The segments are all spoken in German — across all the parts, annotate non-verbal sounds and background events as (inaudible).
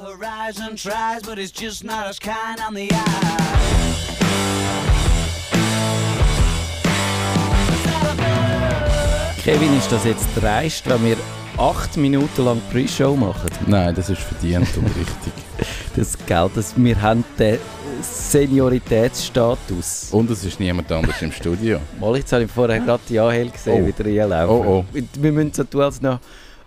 horizon tries, but it's just not as kind on the eye. Kevin, ist das jetzt dreist, wenn wir acht Minuten lang Pre-Show machen? Nein, das ist verdient und richtig. (laughs) Das Geld, das wir haben den Senioritätsstatus. Und es ist niemand anders im Studio. Mal, jetzt habe ich vorher gerade die Angel gesehen, Oh. wie der reinlaufen. Oh, Wir müssen so tun, als, noch,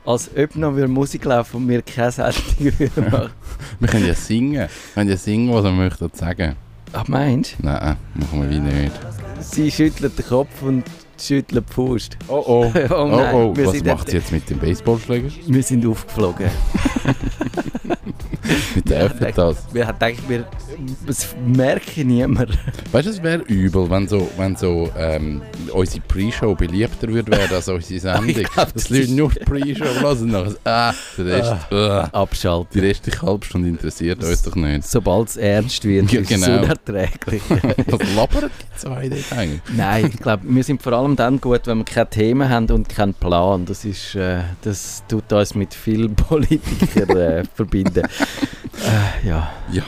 als ob noch wir Musik laufen und wir keine Sendung (laughs) würden machen. (laughs) Wir können ja singen. Wir können ja singen, was wir möchten sagen. Ach, meinst Nein, machen wir wie nicht. du? Sie schüttelt den Kopf und schüttelt die Faust. Oh oh. (laughs) Oh Oh oh. wir Was macht sie jetzt mit dem Baseballschläger? Wir sind aufgeflogen. Der F das. Wir gedacht, wir, es merkt niemand. Weißt du, es wäre übel, wenn so, wenn so ähm, unsere Pre-Show beliebter würde werden als unsere (laughs) Sendung. Glaub, dass das Leute ist- nur Pre-Show lassen und nachher, ah, der Rest, ah. Abschalten. die restliche halbe interessiert uns doch nicht. Sobald es ernst wird, Ja, ist es genau. unerträglich. (laughs) Was labert die zwei dort eigentlich? Nein, ich glaube, wir sind vor allem dann gut, wenn wir keine Themen haben und keinen Plan. Das, ist, äh, das tut uns mit vielen (laughs) Politikern äh, verbinden. Äh, ja.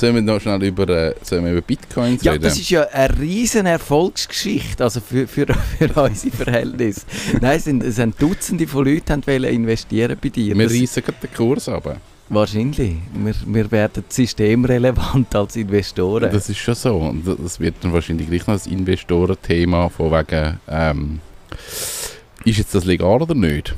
Sollen wir noch schnell über, äh, sollen wir über Bitcoins ja, reden? das ist ja eine riesen Erfolgsgeschichte, also für, für, (laughs) für unsere Verhältnisse. Nein, es sind, es sind Dutzende von Leuten die investieren bei dir. wir reissen gerade den Kurs runter. Wahrscheinlich. Wir, wir werden systemrelevant als Investoren. Das ist schon so. Und das wird dann wahrscheinlich gleich noch ein Investorenthema von wegen, ähm, ist jetzt das legal oder nicht?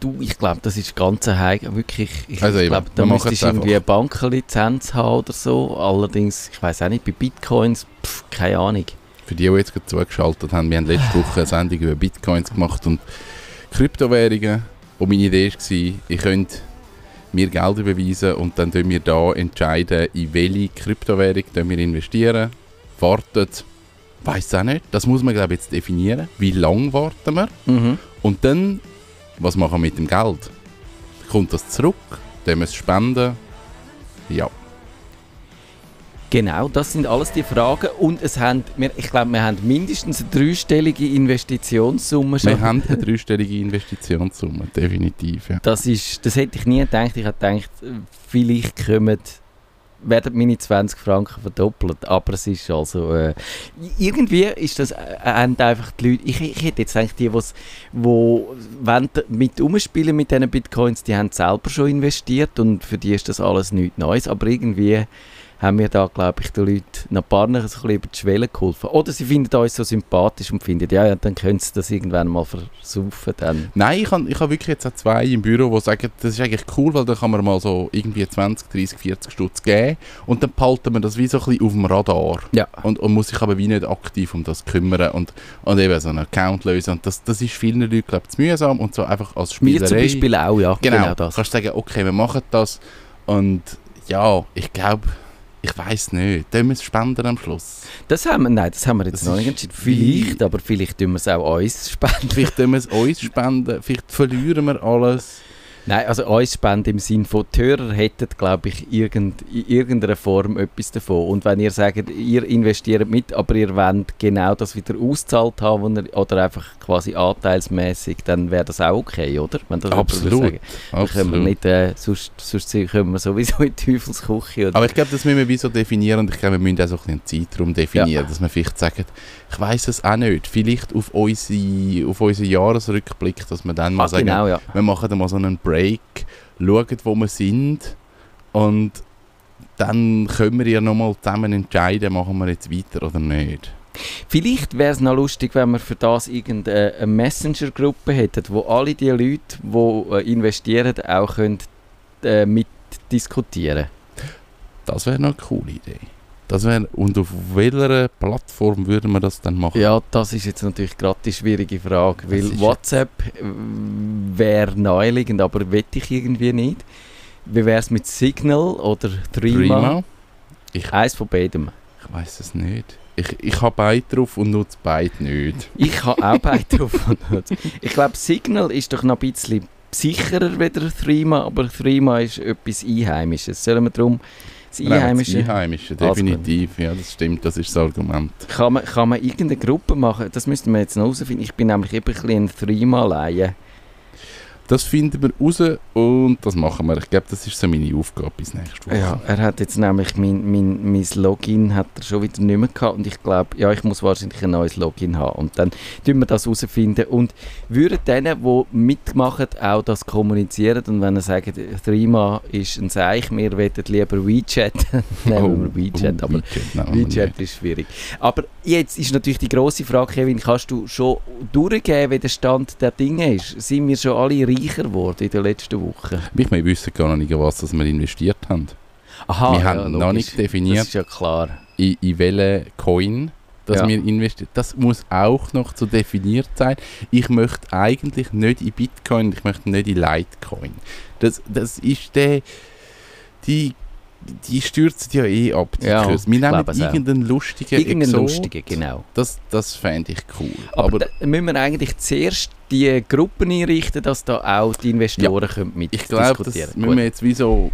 Du, ich glaube, das ist ganz heikel. Wirklich, ich Also glaube, da müsstest es du irgendwie eine Bankenlizenz haben oder so. Allerdings, ich weiß auch nicht, bei Bitcoins, pff, keine Ahnung. Für die, die jetzt gerade zugeschaltet haben, wir haben letzte Woche eine Sendung über Bitcoins gemacht und Kryptowährungen. Und meine Idee war, ihr könnt mir Geld überweisen und dann entscheiden wir da entscheiden, in welche Kryptowährung wir investieren. Wartet, weiß auch nicht. Das muss man glaube ich jetzt definieren. Wie lange warten wir? Mhm. Und dann, was machen wir mit dem Geld? Kommt das zurück? Wir es spenden? Ja. Genau, das sind alles die Fragen. Und es haben, wir, ich glaube, wir haben mindestens eine dreistellige Investitionssumme schon. Wir haben eine dreistellige Investitionssumme, definitiv. Ja. Das, ist, das hätte ich nie gedacht. Ich hätte gedacht, äh, vielleicht kommen, werden meine 20 Franken verdoppelt. Aber es ist also... Äh, irgendwie ist das... Äh, einfach die Leute... Ich, ich hätte jetzt eigentlich die, die's- wo wollen mit umspielen mit diesen Bitcoins, die haben selber schon investiert und für die ist das alles nichts Neues. Aber irgendwie haben wir da, glaube ich, den Leuten ein paar noch ein bisschen über die Schwelle geholfen. Oder sie finden uns so sympathisch und finden, ja, ja dann können sie das irgendwann mal versaufen. Dann. Nein, ich habe ich hab wirklich jetzt auch zwei im Büro, die sagen, das ist eigentlich cool, weil da kann man mal so irgendwie 20, 30, 40 Stutz geben und dann behalten wir das wie so ein bisschen auf dem Radar. Ja. Und, und muss sich aber wie nicht aktiv um das kümmern und, und eben so einen Account lösen. Und das, das ist vielen Leuten, glaube ich, mühsam und so einfach als Spielerei. Wir zum Beispiel auch, ja. Genau, genau das. kannst sagen, okay, wir machen das und ja, ich glaube, ich weiß nicht, tun wir es spenden am Schluss? Das haben wir, nein, das haben wir jetzt Das noch nicht entschieden. Vielleicht, aber vielleicht tun wir es auch uns spenden. Vielleicht tun wir es uns spenden, vielleicht verlieren wir alles. Nein, also uns spenden im Sinne von, die Hörer hätten, glaube ich, irgend, in irgendeiner Form etwas davon. Und wenn ihr sagt, ihr investiert mit, aber ihr wollt genau das wieder auszahlt haben ihr, oder einfach quasi anteilsmäßig, dann wäre das auch okay, oder? Wenn das Absolut. sagen. Dann können wir Absolut. nicht, äh, sonst, sonst können wir sowieso in die Teufelsküche. Oder? Aber ich glaube, das müssen wir wie so definieren und ich glaube, wir müssen auch so ein bisschen einen Zeitraum definieren, Ja. dass wir vielleicht sagen, ich weiß es auch nicht, vielleicht auf unsere, auf unseren Jahresrückblick, dass wir dann mal Ah, sagen, genau, ja. wir machen dann mal so einen Break, schauen, wo wir sind und dann können wir ja nochmal zusammen entscheiden, machen wir jetzt weiter oder nicht. Vielleicht wäre es noch lustig, wenn wir für das irgendeine Messenger-Gruppe hätten, wo alle die Leute, die äh, investieren, auch können, äh, mitdiskutieren Das wäre noch eine coole Idee. Das wär, und auf welcher Plattform würden wir das dann machen? Ja, das ist jetzt natürlich gerade die schwierige Frage, Das weil WhatsApp äh, wäre naheliegend, aber wette ich irgendwie nicht. Wie wäre es mit Signal oder Threema? Ich, Eins von beidem. ich weiß es nicht. Ich, ich habe beide drauf und nutze beide nicht. (laughs) Ich habe auch beide (laughs) drauf. Ich glaube, Signal ist doch noch ein bisschen sicherer als Threema, aber Threema ist etwas Einheimisches. Sollen wir darum das Nein, das Einheimische... Einheimische, definitiv. Ja, das stimmt, das ist das Argument. Kann man, kann man irgendeine Gruppe machen? Das müssten wir jetzt noch herausfinden. Ich bin nämlich eben ein bisschen ein Threema-Laie. Das finden wir raus und das machen wir. Ich glaube, das ist so meine Aufgabe bis nächste Woche. Ja, er hat jetzt nämlich mein, mein, mein Login hat er schon wieder nicht mehr gehabt und ich glaube, ja, ich muss wahrscheinlich ein neues Login haben und dann tun wir das herausfinden und würden denen, die mitmachen, auch das kommunizieren und wenn er sagt, Threema ist ein Seich, wir wollen lieber WeChat, (laughs) nehmen wir WeChat, oh, aber WeChat, WeChat ist schwierig. Aber jetzt ist natürlich die grosse Frage, Kevin, kannst du schon durchgeben, wie der Stand der Dinge ist? Sind wir schon alle reicher geworden in den letzten Wochen? nicht. Wir wissen gar noch nicht, was das wir investiert haben. Aha, wir haben noch logisch. nicht Das definiert, ist ja klar. in, in welchen Coin dass Ja. wir investieren. Das muss auch noch zu definiert sein. Ich möchte eigentlich nicht in Bitcoin, ich möchte nicht in Litecoin. Das, das ist der, die, die stürzen ja eh ab. die Ja, Kurs. wir ich nehmen es auch. irgendeinen lustigen Irgendeinen Exot. lustigen, genau. Das, das fände ich cool. Aber, Aber, müssen wir eigentlich zuerst die Gruppen einrichten, dass da auch die Investoren können mit ich glaube, das müssen wir jetzt wie so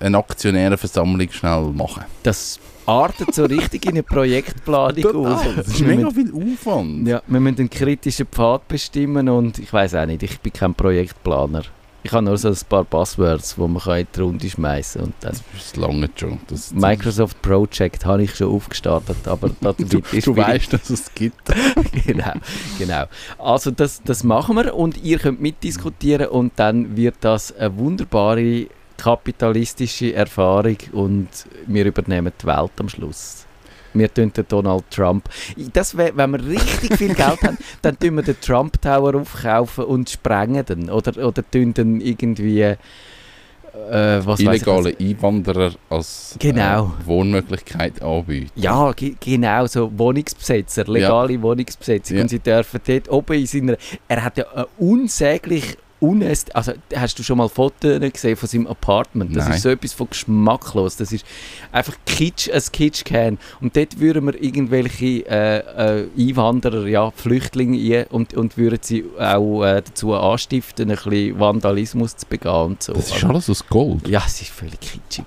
äh, eine Aktionärenversammlung schnell machen. Das artet so richtig in eine Projektplanung aus. Das ist Wir mega müssen- viel Aufwand. Ja, wir müssen einen kritischen Pfad bestimmen und ich weiß auch nicht, ich bin kein Projektplaner. Ich habe nur so ein paar Passwords, die man kann in die Runde schmeißen dann Das lange schon. Das, Microsoft Project habe ich schon aufgestartet, aber (laughs) Du, du weißt, dass es gibt. (laughs) genau, genau. Also das, das machen wir und ihr könnt mitdiskutieren und dann wird das eine wunderbare kapitalistische Erfahrung und wir übernehmen die Welt am Schluss. Wir tun den Donald Trump. Das wär, wenn wir richtig viel Geld haben, dann tun wir den Trump Tower aufkaufen und sprengen den. Oder, oder tun den irgendwie. Äh, Illegale Einwanderer als Genau. äh, Wohnmöglichkeit anbieten. Ja, ge genau, so Wohnungsbesetzer, legale Wohnungsbesetzung. Ja. Und sie dürfen dort oben in seiner... Er hat ja ein unsäglich unest... Also, hast du schon mal Fotos gesehen von seinem Apartment? Das Nein. ist so etwas von geschmacklos. Das ist einfach Kitsch, ein Kitsch-Can. Und dort würden wir irgendwelche äh, äh, Einwanderer, ja, Flüchtlinge ein und, und würden sie auch äh, dazu anstiften, ein bisschen Vandalismus zu begehen und so. Das ist Also- alles aus Gold. ja, es ist völlig kitschig.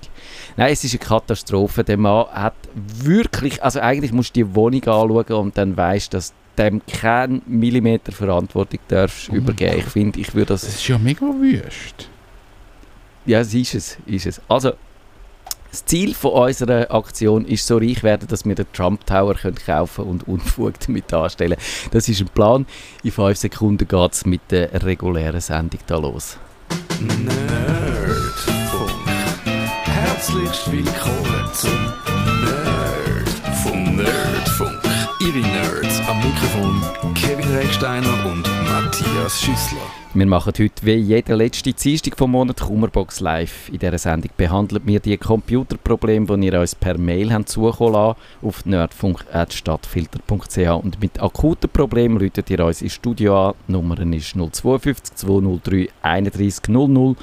Nein, es ist eine Katastrophe. Der Mann hat wirklich, also eigentlich musst du die Wohnung anschauen und dann weißt du, dass dem keinen Millimeter Verantwortung darfst Oh übergeben. Ich finde, ich würde Das das... ist ja mega wüst. Ja, es ist es, ist es. Also, das Ziel von unserer Aktion ist so reich werden, dass wir den Trump Tower können kaufen und Unfug damit anstellen. Das ist ein Plan. In fünf Sekunden geht es mit der regulären Sendung da los. Nerdfunk. Herzlich willkommen zum Nerdfunk. Nerdfunk. Ihre Nerds am Mikrofon Kevin Recksteiner und Matthias Schüssler. Wir machen heute wie jede letzte Dienstag vom Monat Kummerbox Live. In dieser Sendung behandeln wir die Computerprobleme, die ihr uns per Mail habt zukommen lassen, auf nerdfunk.stadtfilter.ch und mit akuten Problemen ruft ihr uns ins Studio an. Die Nummer ist 052 203 31 00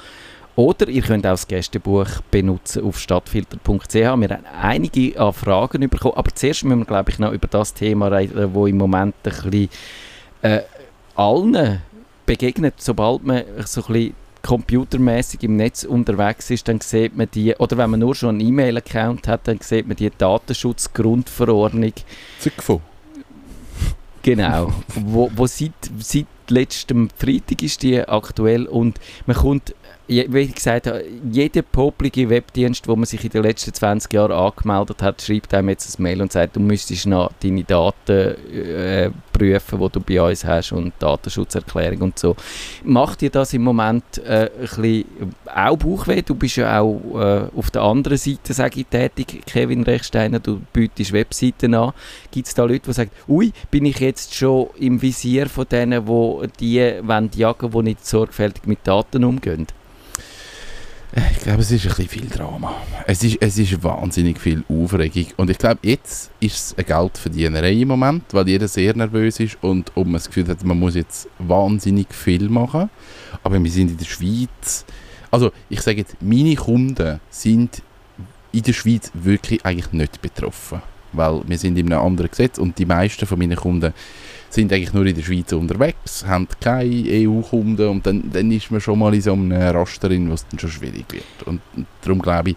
oder ihr könnt auch das Gästebuch benutzen auf stadtfilter.ch. Wir haben einige Fragen bekommen, aber zuerst müssen wir, glaube ich, noch über das Thema reden, das im Moment ein bisschen äh, allen begegnet, sobald man so ein bisschen computermäßig im Netz unterwegs ist, dann sieht man die, oder wenn man nur schon einen E-Mail-Account hat, dann sieht man die Datenschutzgrundverordnung, Zückfo. genau, wo, wo seit, seit letztem Freitag ist die aktuell und man kommt, wie ich gesagt habe, jeder poplige Webdienst, wo man sich in den letzten 20 Jahren angemeldet hat, schreibt einem jetzt ein Mail und sagt, du müsstest noch deine Daten äh, prüfen, die du bei uns hast und Datenschutzerklärung und so. Macht dir das im Moment äh, ein bisschen auch Bauchweh? Du bist ja auch äh, auf der anderen Seite, sage ich, tätig, Kevin Rechsteiner, du bietest Webseiten an. Gibt es da Leute, die sagen, ui, bin ich jetzt schon im Visier von denen, die die wollen jagen, die nicht sorgfältig mit Daten umgehen? Ich glaube, es ist ein bisschen viel Drama. Es ist, es ist wahnsinnig viel Aufregung. Und ich glaube, jetzt ist es eine Geldverdienerei im Moment, weil jeder sehr nervös ist und, man das Gefühl hat, man muss jetzt wahnsinnig viel machen. Aber wir sind in der Schweiz. Also, ich sage jetzt, meine Kunden sind in der Schweiz wirklich eigentlich nicht betroffen. Weil wir sind in einem anderen Gesetz und die meisten von meinen Kunden sind eigentlich nur in der Schweiz unterwegs, haben keine EU-Kunden und dann, dann ist man schon mal in so einem Raster drin, was dann schon schwierig wird. Und darum glaube ich,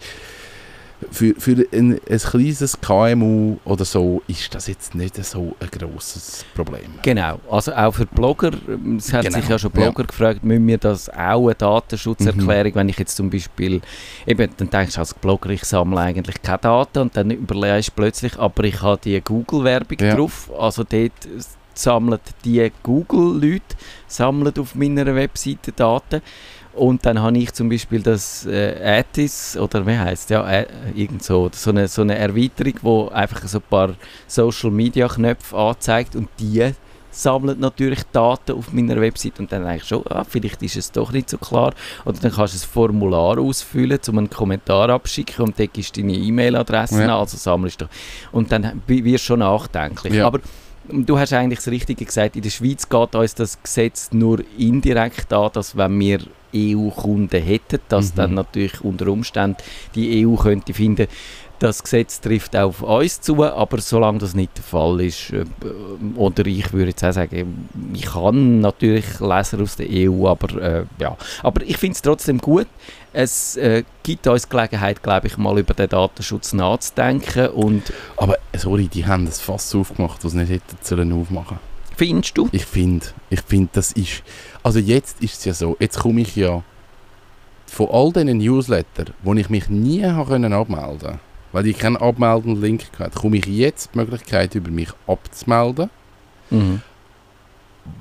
für, für ein, ein kleines KMU oder so ist das jetzt nicht so ein grosses Problem. Genau, also auch für Blogger, ähm, es hat Genau, sich ja schon Blogger gefragt, müssen wir das auch eine Datenschutzerklärung, wenn ich jetzt zum Beispiel, eben, dann denkst du als Blogger, ich sammle eigentlich keine Daten und dann überlegst du plötzlich, aber ich habe die Google-Werbung Ja. drauf, also dort sammeln die Google-Leute sammeln auf meiner Webseite Daten und dann habe ich zum Beispiel das äh, Atis oder wie heißt ja äh, irgend so so eine, so eine Erweiterung, wo einfach so ein paar Social Media Knöpfe anzeigt und die sammelt natürlich Daten auf meiner Website und dann denke ich schon, ah, vielleicht ist es doch nicht so klar. Oder dann kannst du ein Formular ausfüllen, um einen Kommentar abschicken und dort gibst du deine E-Mail-Adresse Ja. an, also sammelst du. Und dann wirst du schon nachdenklich. Ja. Aber du hast eigentlich das Richtige gesagt, in der Schweiz geht uns das Gesetz nur indirekt an, dass wenn wir EU-Kunden hätten, dass Mhm. dann natürlich unter Umständen die EU könnte finden, das Gesetz trifft auf uns zu, aber solange das nicht der Fall ist, äh, oder ich würde jetzt auch sagen, ich kann natürlich Leser aus der EU, aber äh, ja, aber ich finde es trotzdem gut. Es äh, gibt uns Gelegenheit, glaube ich, mal über den Datenschutz nachzudenken und Aber sorry, die haben das Fass aufgemacht, was sie nicht hätten sollen aufmachen. findest du? Ich finde, ich finde, das ist. Also jetzt ist es ja so, jetzt komme ich ja von all diesen Newsletter, wo ich mich nie habe können abmelden weil ich keinen Abmelden-Link hatte, komme ich jetzt die Möglichkeit, über mich abzumelden. Mhm.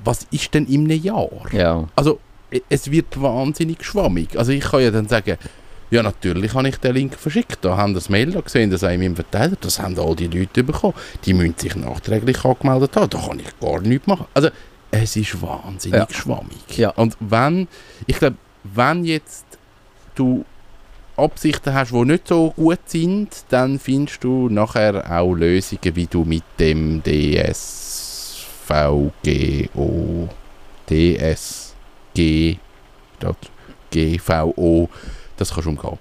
Was ist denn in einem Jahr? Ja. Also, e- es wird wahnsinnig schwammig. Also, ich kann ja dann sagen, ja, natürlich habe ich den Link verschickt. Da haben das Mail gesehen, das in meinem Verteiler, das haben all die Leute bekommen. Die müssen sich nachträglich angemeldet haben. Da kann ich gar nichts machen. Also, es ist wahnsinnig Ja. schwammig. Ja. Und wenn, ich glaube, wenn jetzt du Absichten hast, die nicht so gut sind, dann findest du nachher auch Lösungen, wie du mit dem DSVGO, DSG, GVO, das kannst du umgehen.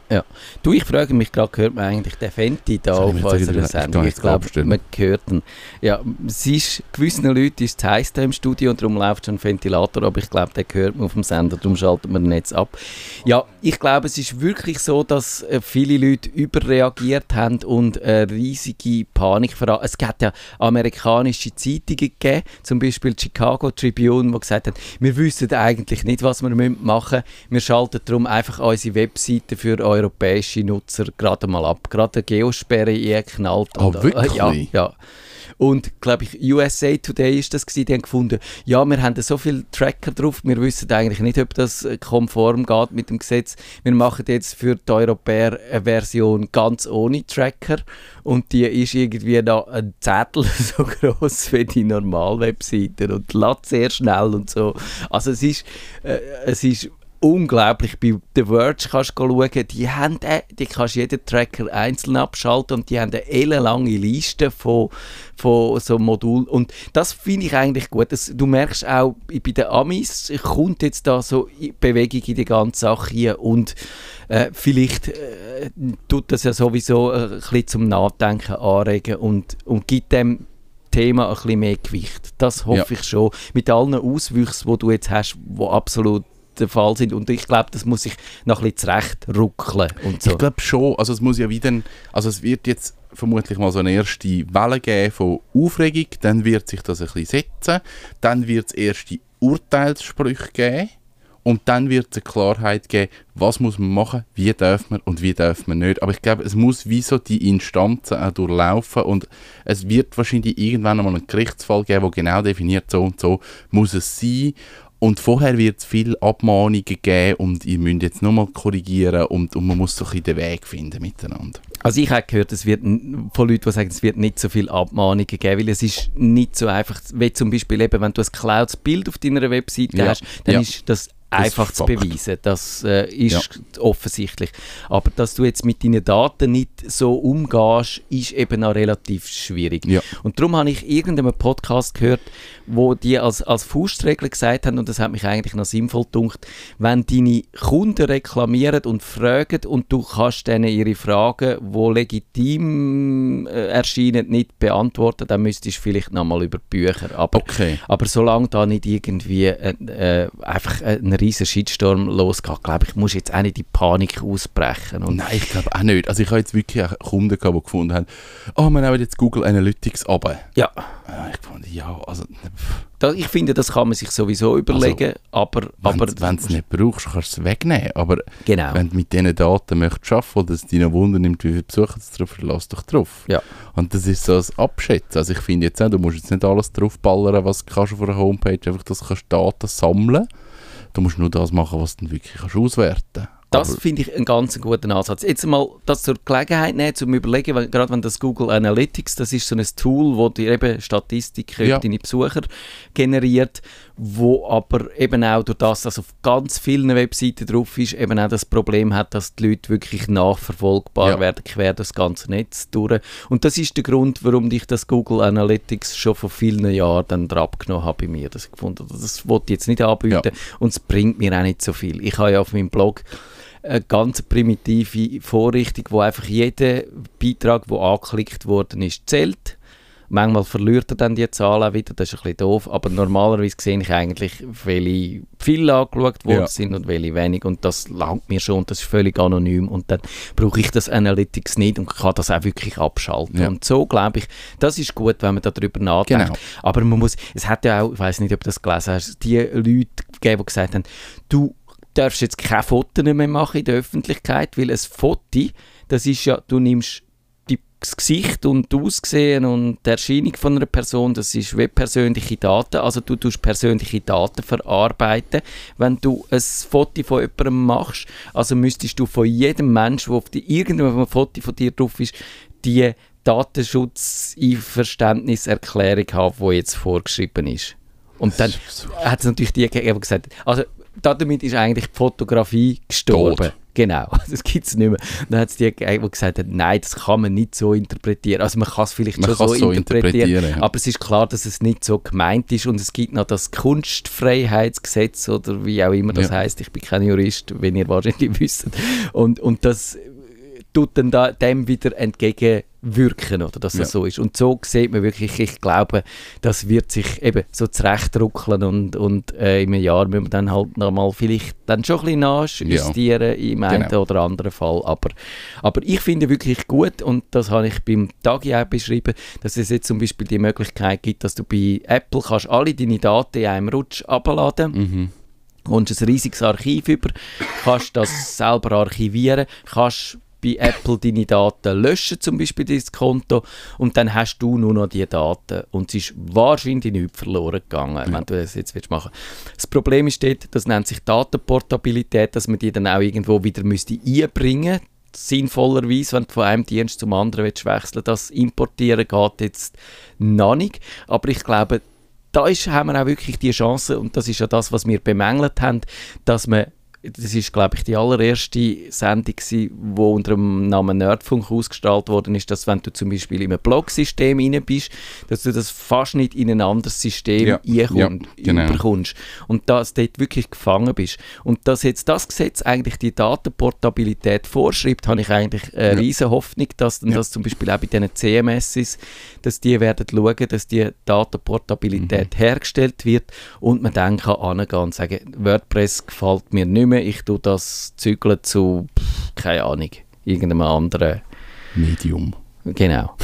Du, ich frage mich gerade, hört man eigentlich den Fenty da auf ich unserer ich Sendung? Ich jetzt glaube, man hört ihn. Ja, es ist, gewissen Leuten ist es heiß da im Studio und darum läuft schon ein Ventilator, aber ich glaube, den hört man auf dem Sender, darum schaltet man ihn jetzt ab. Ja, ich glaube, es ist wirklich so, dass äh, viele Leute überreagiert haben und eine riesige Panik vor Es hat ja amerikanische Zeitungen gegeben, zum Beispiel die Chicago Tribune, die gesagt haben, wir wissen eigentlich nicht, was wir machen müssen. Wir schalten darum einfach unsere Webseite für europäische Nutzer gerade mal ab. Gerade eine Geosperre eingeknallt. Ah, Und, äh, wirklich? Ja, ja. Und glaube ich, USA Today ist das gewesen, die haben gefunden, ja, wir haben so viele Tracker drauf, wir wissen eigentlich nicht, ob das äh, konform geht mit dem Gesetz. Wir machen jetzt für die Europäer eine Version ganz ohne Tracker und die ist irgendwie noch ein Zettel (laughs) so groß wie die Normal-Webseite und lädt sehr schnell und so. Also es ist, äh, es ist unglaublich. Bei The Verge kannst du schauen, die, haben, äh, die kannst jeden Tracker einzeln abschalten und die haben eine ellenlange Liste von, von so Modulen. Und das finde ich eigentlich gut. Das, du merkst auch, bei den Amis kommt jetzt da so Bewegung in die ganze Sache hier und äh, vielleicht äh, tut das ja sowieso äh, ein bisschen zum Nachdenken anregen und, und gibt dem Thema ein bisschen mehr Gewicht. Das hoffe ich schon. Mit allen Auswüchsen, die du jetzt hast, die absolut der Fall sind. Und ich glaube, das muss sich noch ein bisschen zurecht ruckeln und so. Ich glaube schon, also es muss ja wieder, also es wird jetzt vermutlich mal so eine erste Welle geben von Aufregung, dann wird sich das ein bisschen setzen, dann wird es erste Urteilssprüche geben und dann wird es eine Klarheit geben, was muss man machen, wie darf man und wie darf man nicht. Aber ich glaube, es muss wie so die Instanzen auch durchlaufen und es wird wahrscheinlich irgendwann einmal einen Gerichtsfall geben, der genau definiert, so und so muss es sein. Und vorher wird es viele Abmahnungen geben und ihr müsst jetzt nochmal korrigieren und, und man muss so ein bisschen den Weg finden miteinander. Also ich habe gehört, es wird von Leuten, die sagen, es wird nicht so viele Abmahnungen geben, weil es ist nicht so einfach, wie zum Beispiel eben, wenn du ein clouds Bild auf deiner Webseite Ja, hast, dann ja. ist Das einfach zu beweisen. Das äh, ist offensichtlich. Aber dass du jetzt mit deinen Daten nicht so umgehst, ist eben auch relativ schwierig. Ja. Und darum habe ich irgendeinen Podcast gehört, wo die als, als Faustregel gesagt haben, und das hat mich eigentlich noch sinnvoll gedacht, wenn deine Kunden reklamieren und fragen und du kannst denen ihre Fragen, die legitim äh, erscheinen, nicht beantworten, dann müsstest du vielleicht nochmal über Bücher. Aber, Okay. aber solange da nicht irgendwie äh, einfach ein riesen Shitstorm losgeht, glaube ich, musst du jetzt auch nicht in Panik ausbrechen. Und Nein, ich glaube auch nicht. Also ich habe jetzt wirklich auch Kunden gehabt, die gefunden haben, oh, wir nehmen jetzt Google Analytics ab. ja, Ja, ich fand, ja, also da, ich finde, das kann man sich sowieso überlegen, aber, aber wenn du es nicht brauchst, kannst du es wegnehmen. Aber genau. wenn du mit diesen Daten möchtest arbeiten oder es dich noch Wunder nimmt, wie viele Besucher es drauf verlass doch drauf. Ja. Und das ist so ein Abschätzen. Also ich finde jetzt auch, du musst jetzt nicht alles draufballern, was du kannst auf einer Homepage, einfach, dass du kannst Daten sammeln Du musst nur das machen, was du wirklich kannst auswerten Das finde ich einen ganz guten Ansatz. Jetzt mal das zur Gelegenheit nehmen, zum Überlegen, weil, gerade wenn das Google Analytics, das ist so ein Tool, wo dir eben Statistiken Ja. über deine Besucher generiert, wo aber eben auch durch das, dass auf ganz vielen Webseiten drauf ist, eben auch das Problem hat, dass die Leute wirklich nachverfolgbar Ja. werden, quer das ganze Netz durch. Und das ist der Grund, warum ich das Google Analytics schon vor vielen Jahren dann dran abgenommen habe bei mir. Das gefunden, das wollte ich jetzt nicht anbieten und es bringt mir auch nicht so viel. Ich habe ja auf meinem Blog eine ganz primitive Vorrichtung, wo einfach jeder Beitrag, der angeklickt worden ist, zählt. Manchmal verliert er dann die Zahl auch wieder, das ist ein bisschen doof, aber normalerweise sehe ich eigentlich, welche viel angeschaut worden Ja. sind und welche wenig und das langt mir schon und das ist völlig anonym und dann brauche ich das Analytics nicht und kann das auch wirklich abschalten. Ja. Und so glaube ich, das ist gut, wenn man darüber nachdenkt. Genau. Aber man muss, es hat ja auch, ich weiß nicht, ob du das gelesen hast, die Leute gegeben, die gesagt haben, du darfst jetzt keine Fotos mehr machen in der Öffentlichkeit, weil ein Foto, das ist ja, du nimmst die, das Gesicht und das Aussehen und die Erscheinung von einer Person, das ist wie persönliche Daten, also du tust persönliche Daten verarbeiten, wenn du ein Foto von jemandem machst, also müsstest du von jedem Menschen, der auf die, irgendwo auf einem Foto von dir drauf ist, die Datenschutz-Einverständniserklärung haben, die jetzt vorgeschrieben ist. Und dann hat es natürlich die gegeben, die gesagt also damit ist eigentlich die Fotografie gestorben. Tot. Genau, (laughs) das gibt es nicht mehr. Dann hat es die die gesagt haben, nein, das kann man nicht so interpretieren. Also man kann es vielleicht Man schon so, so interpretieren, interpretieren, ja. aber es ist klar, dass es nicht so gemeint ist und es gibt noch das Kunstfreiheitsgesetz oder wie auch immer das Ja. heißt. Ich bin kein Jurist, wenn ihr wahrscheinlich (laughs) wisst. Und, und das tut dann da, dem wieder entgegenwirken, oder dass das Ja. so ist. Und so sieht man wirklich, ich glaube, das wird sich eben so zurechtruckeln und, und äh, in einem Jahr müssen wir dann halt nochmal vielleicht dann schon ein bisschen nachjustieren im einen Genau. oder anderen Fall. Aber, aber ich finde wirklich gut und das habe ich beim Tagi auch beschrieben, dass es jetzt zum Beispiel die Möglichkeit gibt, dass du bei Apple kannst alle deine Daten in einem Rutsch abladen Mhm. kommst ein riesiges Archiv über, kannst das selber archivieren, kannst bei Apple deine Daten löschen, zum Beispiel dein Konto, und dann hast du nur noch die Daten. Und es ist wahrscheinlich nicht verloren gegangen, wenn du das jetzt willst machen. Das Problem ist dort, das nennt sich Datenportabilität, dass man die dann auch irgendwo wieder müsste einbringen. Sinnvollerweise, wenn du von einem Dienst zum anderen willst wechseln Das Importieren geht jetzt noch nicht, aber ich glaube, da ist, haben wir auch wirklich die Chance, und das ist ja das, was wir bemängelt haben, dass man, das ist glaube ich die allererste Sendung die unter dem Namen Nerdfunk ausgestrahlt worden ist, dass wenn du zum Beispiel in einem Blog-System rein bist, dass du das fast nicht in ein anderes System Ja, einkomm- ja, genau. überkommst und dass du dort wirklich gefangen bist. Und dass jetzt das Gesetz eigentlich die Datenportabilität vorschreibt, habe ich eigentlich eine Ja. riesen Hoffnung, dass dann Ja. das zum Beispiel auch bei diesen CMSs, dass die werden schauen, dass die Datenportabilität Mhm. hergestellt wird und man dann kann angehen und sagen, WordPress gefällt mir nicht mehr, ich tue das zügeln zu, keine Ahnung, irgendeinem anderen, Medium. genau.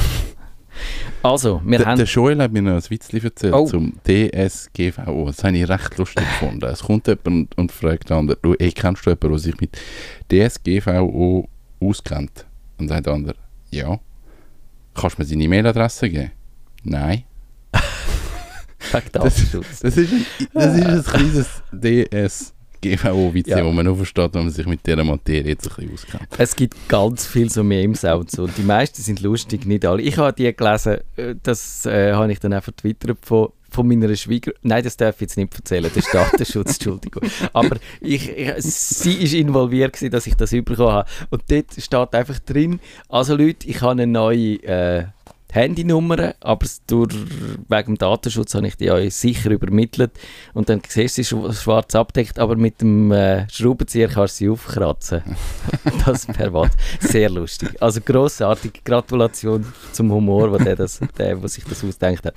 Also, wir Der, haben... der Joel hat mir noch ein Witzchen erzählt Oh. zum DSGVO. Das habe ich recht lustig gefunden. Es kommt jemand und, und fragt den anderen, du, ey, kennst du jemanden, der sich mit DSGVO auskennt? Und sagt der andere, ja. Kannst du mir seine E-Mail-Adresse geben? Nein. (laughs) Datenschutz. Das ist ein, das ist ein (laughs) kleines DSGVO-Witz, Ja. wo man nur versteht, wenn man sich mit dieser Materie jetzt ein bisschen auskennt. Es gibt ganz viele so Memes auch so. Die meisten sind lustig, nicht alle. Ich habe die gelesen, äh, das äh, habe ich dann einfach getwittert von, von meiner Schwieger... Nein, das darf ich jetzt nicht erzählen, das ist Datenschutz, (laughs) Entschuldigung. Aber ich, ich, sie ist involviert gewesen, dass ich das bekommen habe. Und dort steht einfach drin, also Leute, ich habe eine neue... Äh, Handynummern, aber durch, wegen dem Datenschutz habe ich die euch sicher übermittelt und dann siehst du sie schw- schwarz abdeckt, aber mit dem äh, Schraubenzieher kannst du sie aufkratzen. (laughs) das per Watt. Sehr lustig. Also grossartig. Gratulation zum Humor, wo der, das, der, der sich das ausdenkt hat.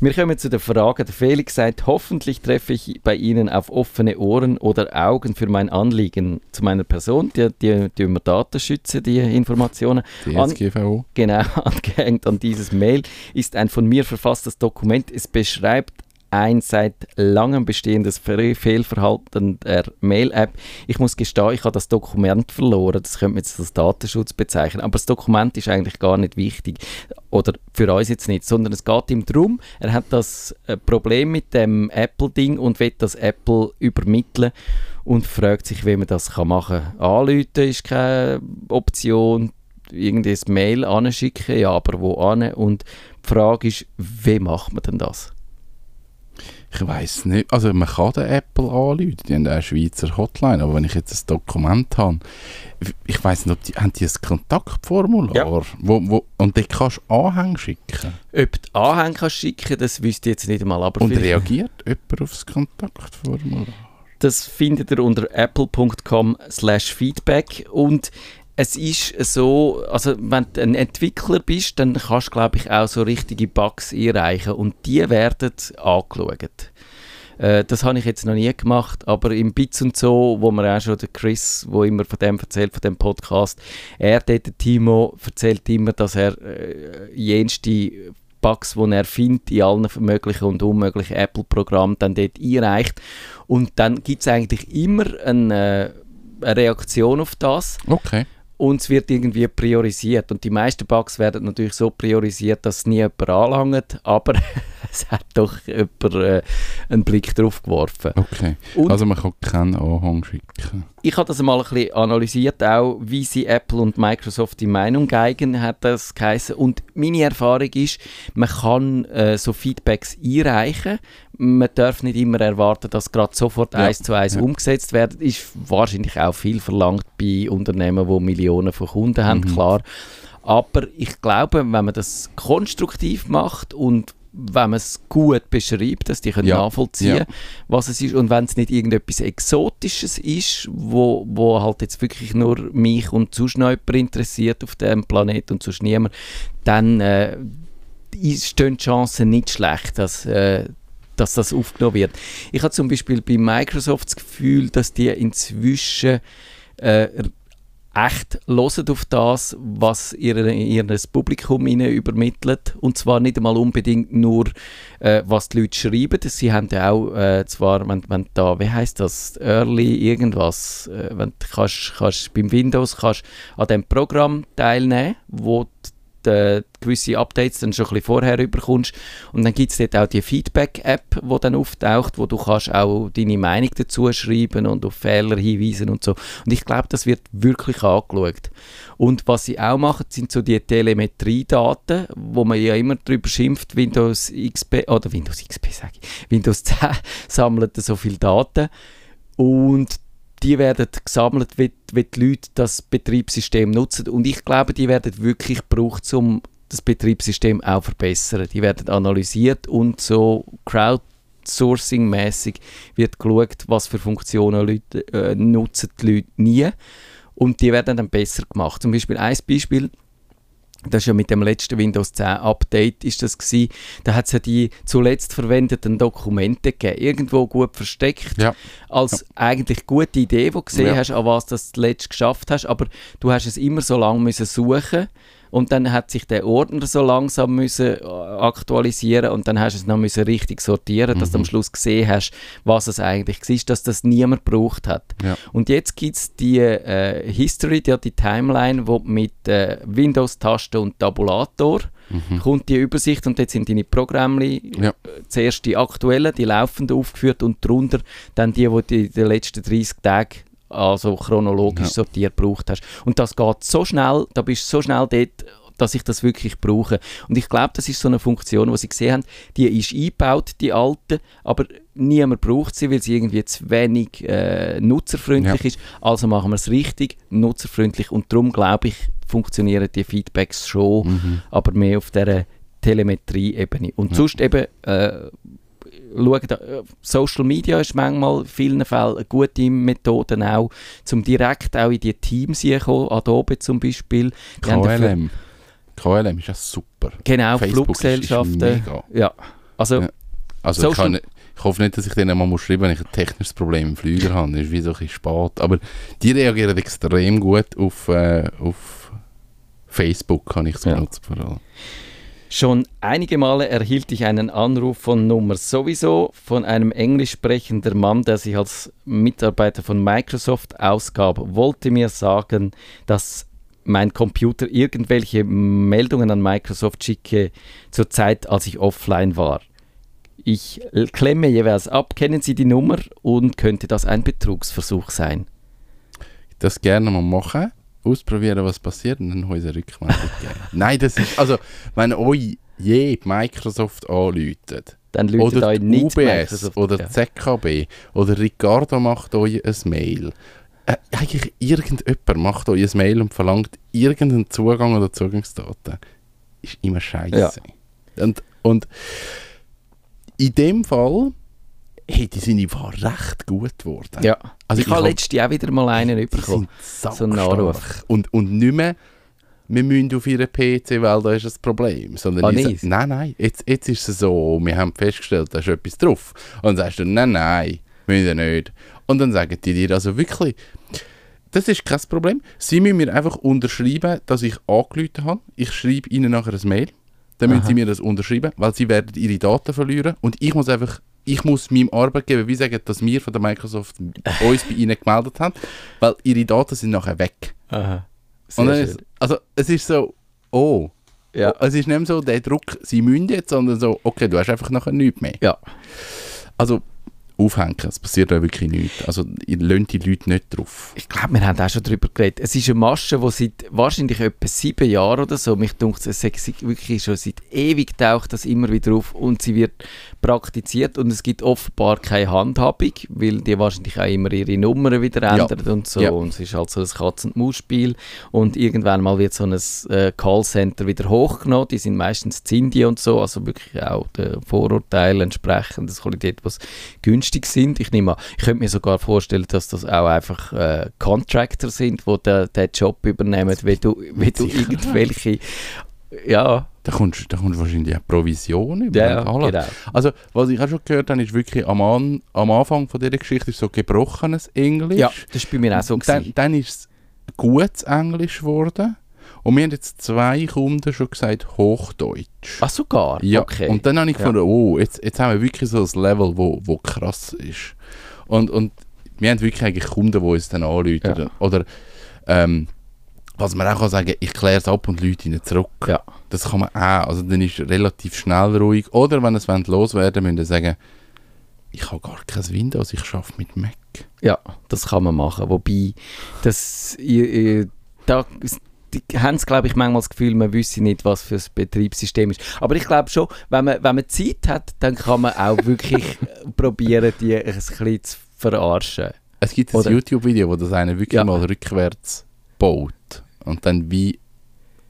Wir kommen zu der Frage. Der Felix sagt, hoffentlich treffe ich bei Ihnen auf offene Ohren oder Augen für mein Anliegen zu meiner Person. Die, die, die wir Daten schützen, die Informationen. An- DSGVO. Genau, (laughs) angehängt an dieses Mail ist ein von mir verfasstes Dokument. Es beschreibt ein seit langem bestehendes Fe- Fehlverhalten der Mail-App. Ich muss gestehen, ich habe das Dokument verloren. Das könnte man jetzt als Datenschutz bezeichnen. Aber das Dokument ist eigentlich gar nicht wichtig. Oder für uns jetzt nicht. Sondern es geht ihm darum, er hat das äh, Problem mit dem Apple-Ding und will das Apple übermitteln und fragt sich, wie man das machen kann. Anrufen ist keine Option irgendein Mail anschicken, ja, aber wo an? Und die Frage ist, wie macht man denn das? Ich weiß nicht. Also man kann den Apple anrufen, die haben auch eine Schweizer Hotline, aber wenn ich jetzt ein Dokument habe, ich weiß nicht, ob die, haben die ein Kontaktformular, Ja. wo, wo, und dort kannst du Anhänge schicken. Ob du Anhänge kannst schicken das wüsste ich jetzt nicht einmal, aber Und reagiert jemand auf das Kontaktformular? Das findet ihr unter apple.com slash feedback und es ist so, also wenn du ein Entwickler bist, dann kannst du glaube ich auch so richtige Bugs einreichen und die werden angeschaut. Äh, das habe ich jetzt noch nie gemacht, aber im Bits und so, wo man auch schon der Chris, wo immer von dem erzählt, von dem Podcast, er, der Timo, erzählt immer, dass er äh, jenste Bugs, die er findet, in allen möglichen und unmöglichen Apple-Programmen dann dort einreicht. Und dann gibt es eigentlich immer eine, eine Reaktion auf das Okay. Und es wird irgendwie priorisiert. Und die meisten Bugs werden natürlich so priorisiert, dass es nie jemand anlangt, aber es hat doch jemand äh, einen Blick drauf geworfen. Okay. Und also man kann keinen Anhang schicken. ich habe das mal ein bisschen analysiert, auch wie sie Apple und Microsoft die Meinung geigen, hat das geheißen. Und meine Erfahrung ist, man kann äh, so Feedbacks einreichen. Man darf nicht immer erwarten, dass gerade sofort Ja, eins zu eins ja. umgesetzt wird. Ist wahrscheinlich auch viel verlangt bei Unternehmen, die Millionen von Kunden haben, Mhm. klar. Aber ich glaube, wenn man das konstruktiv macht und wenn man es gut beschreibt, dass die können Ja, nachvollziehen ja. was es ist und wenn es nicht irgendetwas Exotisches ist, wo, wo halt jetzt wirklich nur mich und sonst noch interessiert auf dem Planet und sonst niemand, dann äh, ist- stehen die Chancen nicht schlecht, dass, äh, dass das aufgenommen wird. Ich habe zum Beispiel bei Microsoft das Gefühl, dass die inzwischen äh, echt hören auf das, was ihr, ihr Publikum ihnen übermittelt. Und zwar nicht einmal unbedingt nur, äh, was die Leute schreiben. Sie haben auch, äh, zwar, wenn, wenn da, wie heißt das, Early irgendwas, äh, wenn du kannst, kannst, beim Windows kannst an dem Programm teilnehmen, wo die, gewisse Updates dann schon ein bisschen vorher überkommst. Und dann gibt es dort auch die Feedback-App, die dann auftaucht, wo du kannst auch deine Meinung dazu schreiben und auf Fehler hinweisen und so. Und ich glaube, das wird wirklich angeschaut. Und was sie auch machen, sind so die Telemetriedaten, wo man ja immer darüber schimpft, Windows XP, oder Windows XP sage ich, Windows 10 sammelt so viele Daten. Und die werden gesammelt, wie, wie die Leute das Betriebssystem nutzen. Und ich glaube, die werden wirklich gebraucht, um das Betriebssystem auch verbessern. Die werden analysiert und so Crowdsourcing-mäßig wird geschaut, was für Funktionen Leute, äh, nutzen die Leute nie. Und die werden dann besser gemacht. Zum Beispiel ein Beispiel, das ist ja mit dem letzten Windows 10 Update ist das gewesen. Da hat es ja die zuletzt verwendeten Dokumente gegeben, irgendwo gut versteckt, Ja. als eigentlich gute Idee, wo du gesehen Ja. hast, an was das zuletzt geschafft hast, aber du hast es immer so lange müssen suchen und dann hat sich der Ordner so langsam müssen äh, aktualisieren und dann hast du es noch müssen richtig sortieren, dass du am Mhm. Schluss gesehen hast, was es eigentlich war, dass das niemand gebraucht hat. Ja. Und jetzt gibt es die äh, History, die, die Timeline, wo mit äh, Windows-Taste und Tabulator Mhm. kommt die Übersicht und dort sind deine Programme, Ja. äh, zuerst die aktuellen, die laufenden aufgeführt und darunter dann die, die in den letzten 30 Tagen also chronologisch Ja. sortiert gebraucht hast. Und das geht so schnell, da bist du so schnell dort, dass ich das wirklich brauche. Und ich glaube, das ist so eine Funktion, die sie gesehen haben, die ist eingebaut, die alte, aber niemand braucht sie, weil sie irgendwie zu wenig äh, nutzerfreundlich ist. Also machen wir es richtig, nutzerfreundlich und darum glaube ich, funktionieren die Feedbacks schon, Mhm. aber mehr auf dieser Telemetrie-Ebene. Und Ja. sonst eben, äh, schauen, äh, Social Media ist manchmal in vielen Fällen eine gute Methode auch, um direkt auch in die Teams hineinkommen, Adobe zum Beispiel. KLM. KLM ist ja super. Genau, Facebook ist- ist Fluggesellschaften. mega. Ja, also Ja. Also ich, kann, ich hoffe nicht, dass ich denen mal muss schreiben muss, wenn ich ein technisches Problem im Flüger habe. Das ist wie so ein bisschen spät. Aber die reagieren extrem gut auf, äh, auf Facebook, habe ich es Ja. genutzt vor allem. Schon einige Male erhielt ich einen Anruf von Nummer sowieso von einem englisch sprechenden Mann, der sich als Mitarbeiter von Microsoft ausgab, wollte mir sagen, dass mein Computer irgendwelche Meldungen an Microsoft schicke zur Zeit, als ich offline war. Ich klemme jeweils ab, kennen Sie die Nummer und könnte das ein Betrugsversuch sein? Das gerne mal machen, ausprobieren, was passiert und dann uns eine Rückmeldung (laughs) geben. Nein, das ist, also, wenn euch je Microsoft anläutet, Dann läutet oder euch nicht UBS Microsoft, oder ja. ZKB oder Ricardo macht euch ein Mail. Äh, eigentlich irgendjemand macht euch ein Mail und verlangt irgendeinen Zugang oder Zugangsdaten. Ist immer scheiße. Ja. Und, und in dem Fall hey, die sind einfach recht gut geworden. Ja. Also ich ich habe hab- letztes Jahr auch wieder mal einen Die bekommen. So einen. Anruf. Und, und nicht mehr, wir müssen auf ihren PC, weil da ist ein Problem. Sondern Ah, ich nicht? sag, nein, nein, jetzt, jetzt ist es so, wir haben festgestellt, da ist etwas drauf. Und dann sagst du, nein, nein, müssen wir nicht. Und dann sagen die dir also wirklich, das ist kein Problem. Sie müssen mir einfach unterschreiben, dass ich angerufen habe. Ich schreibe ihnen nachher ein Mail. Dann müssen Aha. sie mir das unterschreiben, weil sie werden ihre Daten verlieren. Und ich muss einfach, ich muss meinem Arbeitgeber wie sagen, dass wir von der Microsoft uns bei ihnen gemeldet haben, weil ihre Daten sind nachher weg. Aha. Und Sehr dann schön. ist, also es ist so, oh. Ja. Es ist nicht mehr so der Druck, sie müssen jetzt, sondern so, okay, du hast einfach nachher nichts mehr. Ja. Also aufhängen, es passiert da wirklich nichts. Also ihr lönt die Leute nicht drauf. Ich glaube, wir haben auch schon darüber geredet. Es ist eine Masche, die seit wahrscheinlich etwa sieben Jahren oder so, mich dunkt es wirklich schon seit ewig taucht das immer wieder auf und sie wird praktiziert und es gibt offenbar keine Handhabung, weil die wahrscheinlich auch immer ihre Nummern wieder Ja. ändern und so Ja. und es ist halt so ein Katz-und-Maus-Spiel und irgendwann mal wird so ein äh, Callcenter wieder hochgenommen, die sind meistens Zindi und so, also wirklich auch den Vorurteilen entsprechend, das Qualität, was günstig sind. Ich nehme an, ich könnte mir sogar vorstellen, dass das auch einfach äh, Contractor sind, die den, den Job übernehmen, wenn du, wenn du Sicher. irgendwelche ja, Da kommst, da kommst du wahrscheinlich auch Provision über. ja, genau. Also, was ich auch schon gehört habe, ist wirklich am, An am Anfang von dieser Geschichte ist so gebrochenes Englisch. Ja, das ist bei mir auch so. dann, dann ist es gutes Englisch geworden. Und wir haben jetzt zwei Kunden schon gesagt Hochdeutsch. Ach, sogar? Ja, okay. und dann habe ich Ja. gefunden, oh, jetzt, jetzt haben wir wirklich so ein Level, wo, wo krass ist. Und, und wir haben wirklich eigentlich Kunden, die uns dann anrufen. Ja. Oder, ähm, was man auch kann sagen, ich kläre es ab und Leute ihnen zurück. Ja. Das kann man auch. Also dann ist relativ schnell ruhig. Oder wenn es wollen loswerden müssen sie sagen, ich habe gar kein Windows, ich arbeite mit Mac. Ja, das kann man machen. Wobei, das, ihr, ihr, da die haben es, glaube ich, manchmal das Gefühl, man wüsste nicht, was für ein Betriebssystem ist. Aber ich glaube schon, wenn man, wenn man Zeit hat, dann kann man auch wirklich (laughs) äh, probieren, die ein bisschen zu verarschen. Es gibt ein YouTube-Video, wo das einer wirklich Ja. mal rückwärts baut. Und dann wie,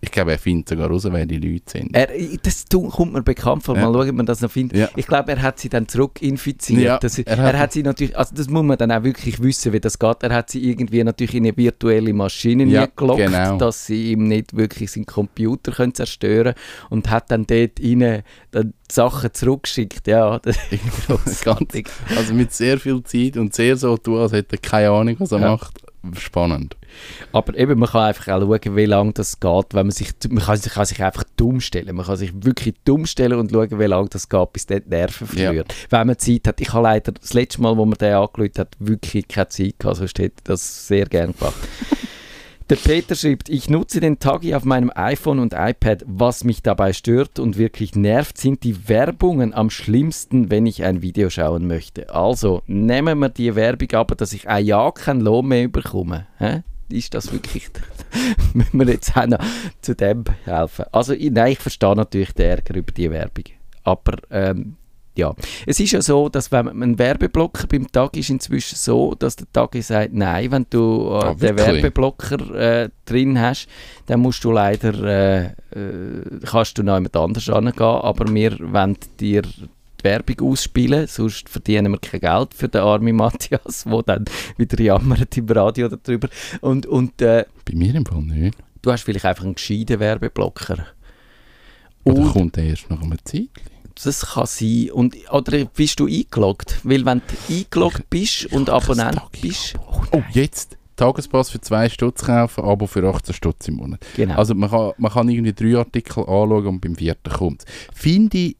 ich glaube, er findet sogar raus, wer die Leute sind. Er, das kommt mir bekannt vor. Ja. Mal schauen, ob man das noch findet. Ja. Ich glaube, er hat sie dann zurückinfiziert. Ja, das, er, er hat, hat- sie natürlich, also das muss man dann auch wirklich wissen, wie das geht. Er hat sie irgendwie natürlich in eine virtuelle Maschine Ja, gelockt, genau. dass sie ihm nicht wirklich seinen Computer können zerstören und hat dann dort rein dann die Sachen zurückgeschickt. Ja, (laughs) das ist (laughs) grossartig. Also mit sehr viel Zeit und sehr so tun, als hätte er keine Ahnung, was er Ja. macht. Spannend. Aber eben, man kann einfach auch schauen, wie lange das geht, wenn man sich, man kann, sich- kann sich einfach dumm stellen. Man kann sich wirklich dumm stellen und schauen, wie lange das geht, bis dort die Nerven Ja. verliert. Wenn man Zeit hat. Ich habe leider das letzte Mal, wo man den angeschaut hat, wirklich keine Zeit gehabt, sonst hätte ich das sehr gerne gemacht. Der Peter schreibt, ich nutze den Tagi auf meinem iPhone und iPad. Was mich dabei stört und wirklich nervt, sind die Werbungen am schlimmsten, wenn ich ein Video schauen möchte. Also, nehmen wir die Werbung aber, dass ich ein Jahr kein Lohn mehr bekomme. Hä? Ist das wirklich... (laughs) Müssen wir jetzt auch noch zu dem helfen? Also, nein, ich verstehe natürlich den Ärger über die Werbung. Aber ähm, ja. Es ist ja so, dass wenn man ein Werbeblocker beim Tag ist inzwischen so, dass der Tag sagt, nein, wenn du äh, Ah, den? Werbeblocker äh, drin hast, dann musst du leider, äh, äh, kannst du noch jemand anders angehen, aber wir wollen dir die Werbung ausspielen, sonst verdienen wir kein Geld für den armen Matthias, der dann wieder jammert im Radio darüber. Und, und äh, Bei mir im Fall nicht. du hast vielleicht einfach einen gescheiten Werbeblocker. Oder Und kommt er erst nach einer Zeit? Das kann sein. Und, oder bist du eingeloggt? Weil wenn du eingeloggt bist und Abonnent bist, Oh, jetzt Tagespass für 2 Stutz kaufen, Abo für 18 Stutz im Monat. genau. Also man kann, man kann irgendwie drei Artikel anschauen und beim vierten kommt Finde ich,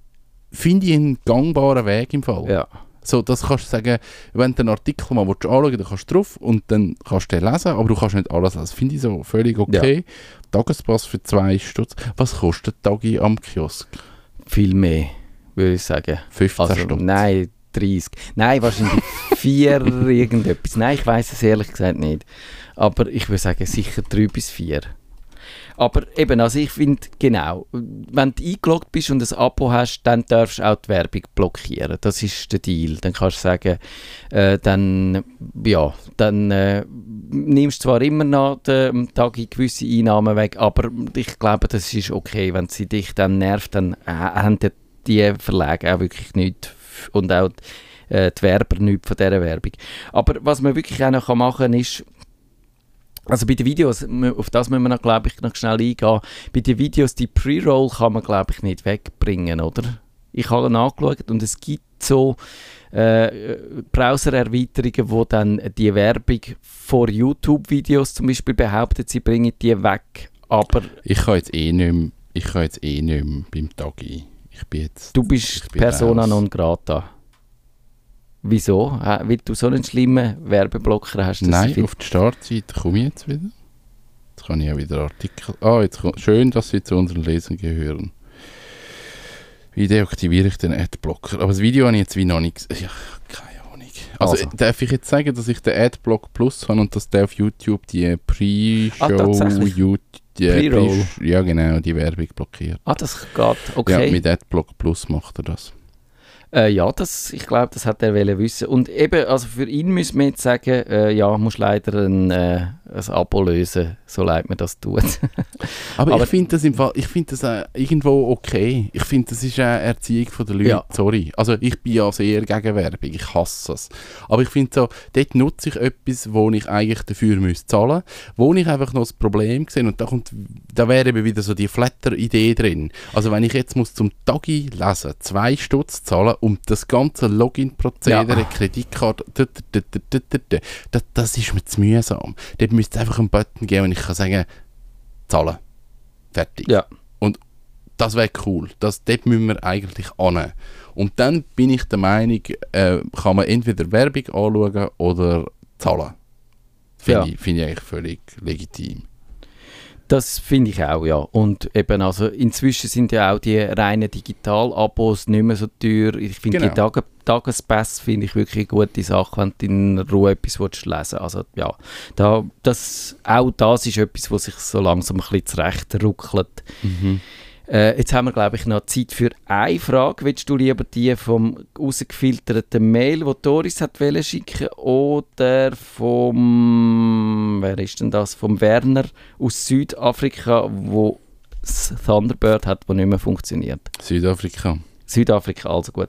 finde ich einen gangbaren Weg im Fall. ja. So, das kannst du sagen, wenn du einen Artikel mal willst anschauen willst, dann kannst du drauf und dann kannst du den lesen, aber du kannst nicht alles lesen. Finde ich so völlig okay. Tagespass für 2 Stutz. Was kostet Tagi am Kiosk? Viel mehr, würde ich sagen. 15 Also, Stutz. nein, 30. Nein, wahrscheinlich (laughs) 4 irgendetwas. Nein, ich weiß es ehrlich gesagt nicht. Aber ich würde sagen, sicher 3 bis 4. Aber eben, also ich finde, genau, wenn du eingeloggt bist und ein Abo hast, dann darfst du auch die Werbung blockieren. Das ist der Deal. Dann kannst du sagen, äh, dann, ja, dann äh, nimmst du zwar immer noch den Tag gewisse Einnahmen weg, aber ich glaube, das ist okay. Wenn sie dich dann nervt, dann äh, haben die, die Verlage auch wirklich nichts und auch äh, die Werber nichts von dieser Werbung. Aber was man wirklich auch noch machen kann, ist, also bei den Videos, auf das müssen wir noch, glaube ich, noch schnell eingehen. Bei den Videos, die Pre-Roll kann man, glaube ich, nicht wegbringen, oder? Ich habe nachgeschaut und es gibt so äh, Browser-Erweiterungen, wo dann die Werbung vor YouTube-Videos zum Beispiel behauptet, sie bringen die weg. Aber Ich kann jetzt eh nicht mehr, ich kann jetzt eh nicht mehr beim Tagi. Ich bin jetzt... du bist bin Persona raus. non grata. Wieso? Weil du so einen schlimmen Werbeblocker hast? Nein, auf die Startseite komme ich jetzt wieder. Jetzt kann ich auch wieder Artikel... Ah, jetzt kommt, schön, dass Sie zu unseren Lesungen gehören. Wie deaktiviere ich den Adblocker? Aber das Video habe ich jetzt wie noch nicht... ges- Ja, keine Ahnung. Also, Also. darf ich jetzt sagen, dass ich den Adblock Plus habe und dass der auf YouTube die Ah, Pre-Show... tatsächlich? You- die Pre-Roll. Pre- ja, genau, die Werbung blockiert. Ah, das geht. Okay. Ja, mit Adblock Plus macht er das. Äh, ja, das, ich glaube, das hat er wissen. Und eben, also für ihn müssen wir jetzt sagen, äh, ja, musst leider ein, äh, ein Abo lösen, so leid mir das tut. Aber, (laughs) Aber- ich finde das im Fall, ich finde das äh, irgendwo okay. Ich finde, das ist eine Erziehung von der Leute. Ja. Sorry. Also ich bin ja sehr gegen Werbung. Ich hasse es. Aber ich finde so, dort nutze ich etwas, wo ich eigentlich dafür müsste zahlen, wo ich einfach noch das Problem sehe. Und da kommt, da wäre eben wieder so die Flatter-Idee drin. Also wenn ich jetzt muss zum Tagi lesen, zwei Stutz zahlen, um das ganze Login-Prozedere, Ja. Kreditkarte, das, das ist mir zu mühsam. Dort müsste es einfach einen Button geben und ich kann sagen, zahlen. Fertig. Ja. Und das wäre cool. Das, dort müssen wir eigentlich an. Und dann bin ich der Meinung, äh, kann man entweder Werbung anschauen oder zahlen. Finde Ja. ich, find ich eigentlich völlig legitim. Das finde ich auch, ja. Und eben, also inzwischen sind ja auch die reinen Digital-Abos nicht mehr so teuer. Ich finde Genau. die Tage Tagespass finde ich wirklich eine gute Sache, wenn du in Ruhe etwas willst lesen. Also ja, da, das, auch das ist etwas, was sich so langsam ein bisschen zurecht ruckelt. Äh, jetzt haben wir, glaube ich, noch Zeit für eine Frage. Willst du lieber die vom rausgefilterten Mail, wo Doris hat schicken, oder vom, wer ist denn das? Vom Werner aus Südafrika, wo das Thunderbird hat, wo nicht mehr funktioniert. Südafrika. Südafrika, also gut.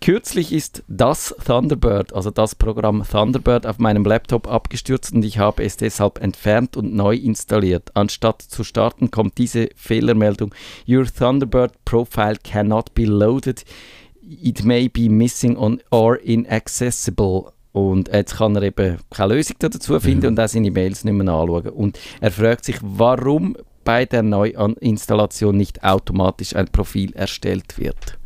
Kürzlich ist das Thunderbird, also das Programm Thunderbird, auf meinem Laptop abgestürzt und ich habe es deshalb entfernt und neu installiert. Anstatt zu starten, kommt diese Fehlermeldung: Your Thunderbird profile cannot be loaded. It may be missing on or inaccessible. Und jetzt kann er eben keine Lösung dazu finden und auch seine Mails nicht mehr anschauen. Und er fragt sich, warum bei der Neuinstallation nicht automatisch ein Profil erstellt wird.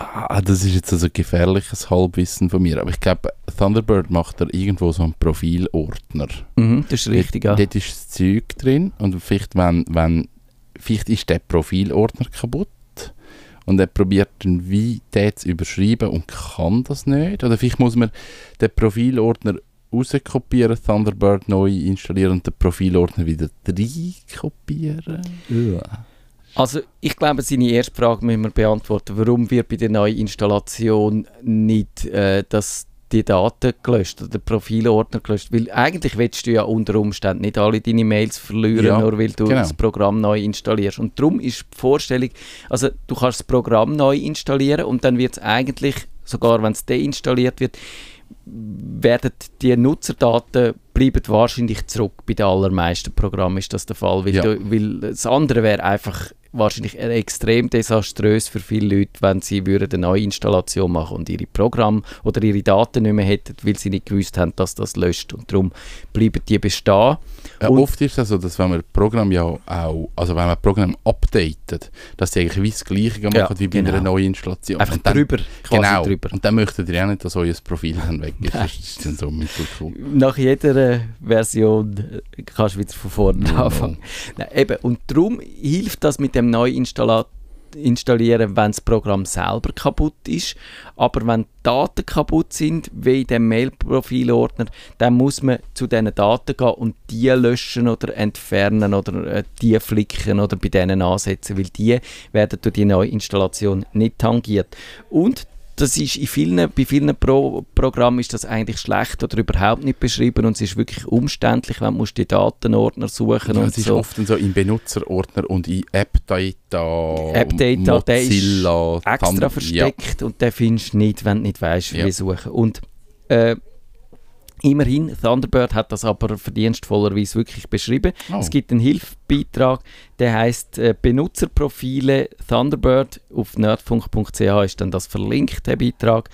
Ah, das ist jetzt also gefährliches Halbwissen von mir. Aber ich glaube, Thunderbird macht da irgendwo so einen Profilordner. Mhm, das ist richtig, ja. Dort ist das Zeug drin und vielleicht, wenn, wenn, vielleicht ist der Profilordner kaputt und er probiert dann wie den zu überschreiben und kann das nicht. Oder vielleicht muss man den Profilordner rauskopieren, Thunderbird neu installieren und den Profilordner wieder reinkopieren. Ja. Also ich glaube, seine erste Frage müssen wir beantworten. Warum wird bei der neuen Installation nicht äh, das, die Daten gelöscht oder der Profilordner gelöscht? Weil eigentlich willst du ja unter Umständen nicht alle deine Mails verlieren, Ja, nur weil du genau. das Programm neu installierst. Und darum ist die Vorstellung, also du kannst das Programm neu installieren und dann wird es eigentlich, sogar wenn es deinstalliert wird, werden die Nutzerdaten bleiben wahrscheinlich zurück. Bei den allermeisten Programmen ist das der Fall, weil, Ja. du, weil das andere wäre einfach wahrscheinlich extrem desaströs für viele Leute, wenn sie würden eine Neuinstallation machen und ihre Programme oder ihre Daten nicht mehr hätten, weil sie nicht gewusst haben, dass das löscht. Und darum bleiben die bestehen. Ja, Und- oft ist es so, dass wenn man Programm ja auch, also wenn man Programm updatet, dass die eigentlich wie das Gleiche machen Ja, wie bei einer genau. neuen Installation. Einfach dann- drüber, Genau. drüber. Und dann möchtet ihr auch nicht, dass euer Profil dann weg ist. (laughs) Das ist dann so mittelcool. Nach jeder äh, Version äh, kannst du wieder von vorne Genau. anfangen. Nein, eben, und darum hilft das mit dem Neuinstallieren, wenn das Programm selber kaputt ist. Aber wenn Daten kaputt sind, wie in dem Mail-Profilordner, dann muss man zu diesen Daten gehen und die löschen oder entfernen oder äh, die flicken oder bei denen ansetzen, weil die werden durch die Neuinstallation nicht tangiert. Und das ist in vielen, bei vielen Pro Programmen ist das eigentlich schlecht oder überhaupt nicht beschrieben und es ist wirklich umständlich, wenn du die Datenordner suchen Ja, und es ist so. oft so im Benutzerordner und in AppData, AppData, der ist extra Thund- Ja. versteckt und den findest du nicht, wenn du nicht weißt, Ja. wie suchen. Und äh, immerhin, Thunderbird hat das aber verdienstvollerweise wirklich beschrieben. Oh. Es gibt einen Hilfbeitrag, der heißt äh, Benutzerprofile Thunderbird. Auf nerdfunk.ch ist dann das verlinkt, der Beitrag.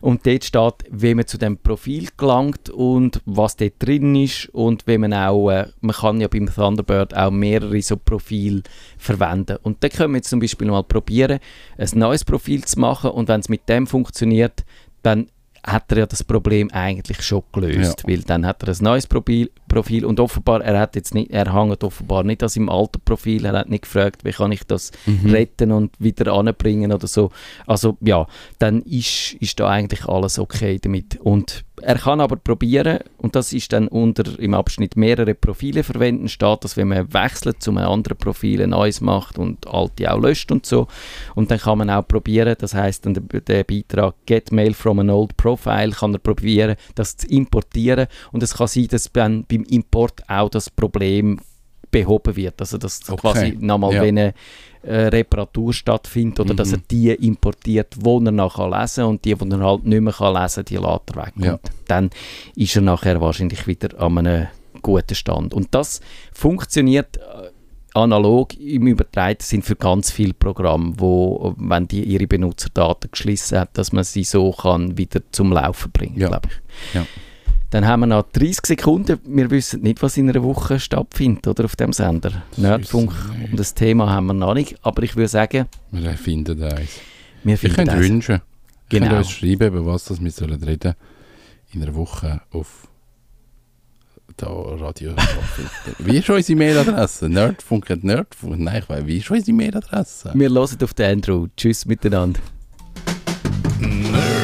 Und dort steht, wie man zu dem Profil gelangt und was dort drin ist und wie man auch, äh, man kann ja beim Thunderbird auch mehrere so Profile verwenden. Und dann können wir jetzt zum Beispiel mal probieren, ein neues Profil zu machen und wenn es mit dem funktioniert, dann hat er ja das Problem eigentlich schon gelöst, Ja. weil dann hat er ein neues Profil, Profil und offenbar, er hat jetzt nicht, er hängt offenbar nicht an seinem alten Profil, er hat nicht gefragt, wie kann ich das Mhm. retten und wieder anbringen oder so. Also ja, dann ist, ist da eigentlich alles okay damit. Und er kann aber probieren, und das ist dann unter im Abschnitt mehrere Profile verwenden, steht das, wenn man wechselt zu einem anderen Profil, ein neues macht und alte auch löscht und so. Und dann kann man auch probieren, das heißt dann der, der Beitrag Get Mail from an Old Profile, kann er probieren, das zu importieren. Und es kann sein, dass dann beim Import auch das Problem behoben wird. Also dass Okay. quasi nochmal Ja. wenn eine äh, Reparatur stattfindet oder dass Mhm. er die importiert, die er nachher lesen kann und die, die er halt nicht mehr kann lesen kann, die lässt er weg. Ja. Und dann ist er nachher wahrscheinlich wieder an einem guten Stand. Und das funktioniert äh, analog im Übertreten sind für ganz viele Programme, wo, wenn die ihre Benutzerdaten geschlossen hat, dass man sie so kann wieder zum Laufen bringen, Ja. glaube ich. Ja. Dann haben wir noch 30 Sekunden. Wir wissen nicht, was in einer Woche stattfindet, oder auf dem Sender. Nerdfunk. nicht. Und das Thema haben wir noch nicht. Aber ich würde sagen, Wir finden eins. wir finden könnt das. wünschen. Genau. könnt uns schreiben, über was das wir sollen reden in einer Woche auf da Radio. wie ist unsere Mailadresse? Nerdfunk Nerdfunk? Nein, ich weiß, wie ist unsere Mailadresse? Wir hören auf den Andrew. Tschüss miteinander. Nerdfunk.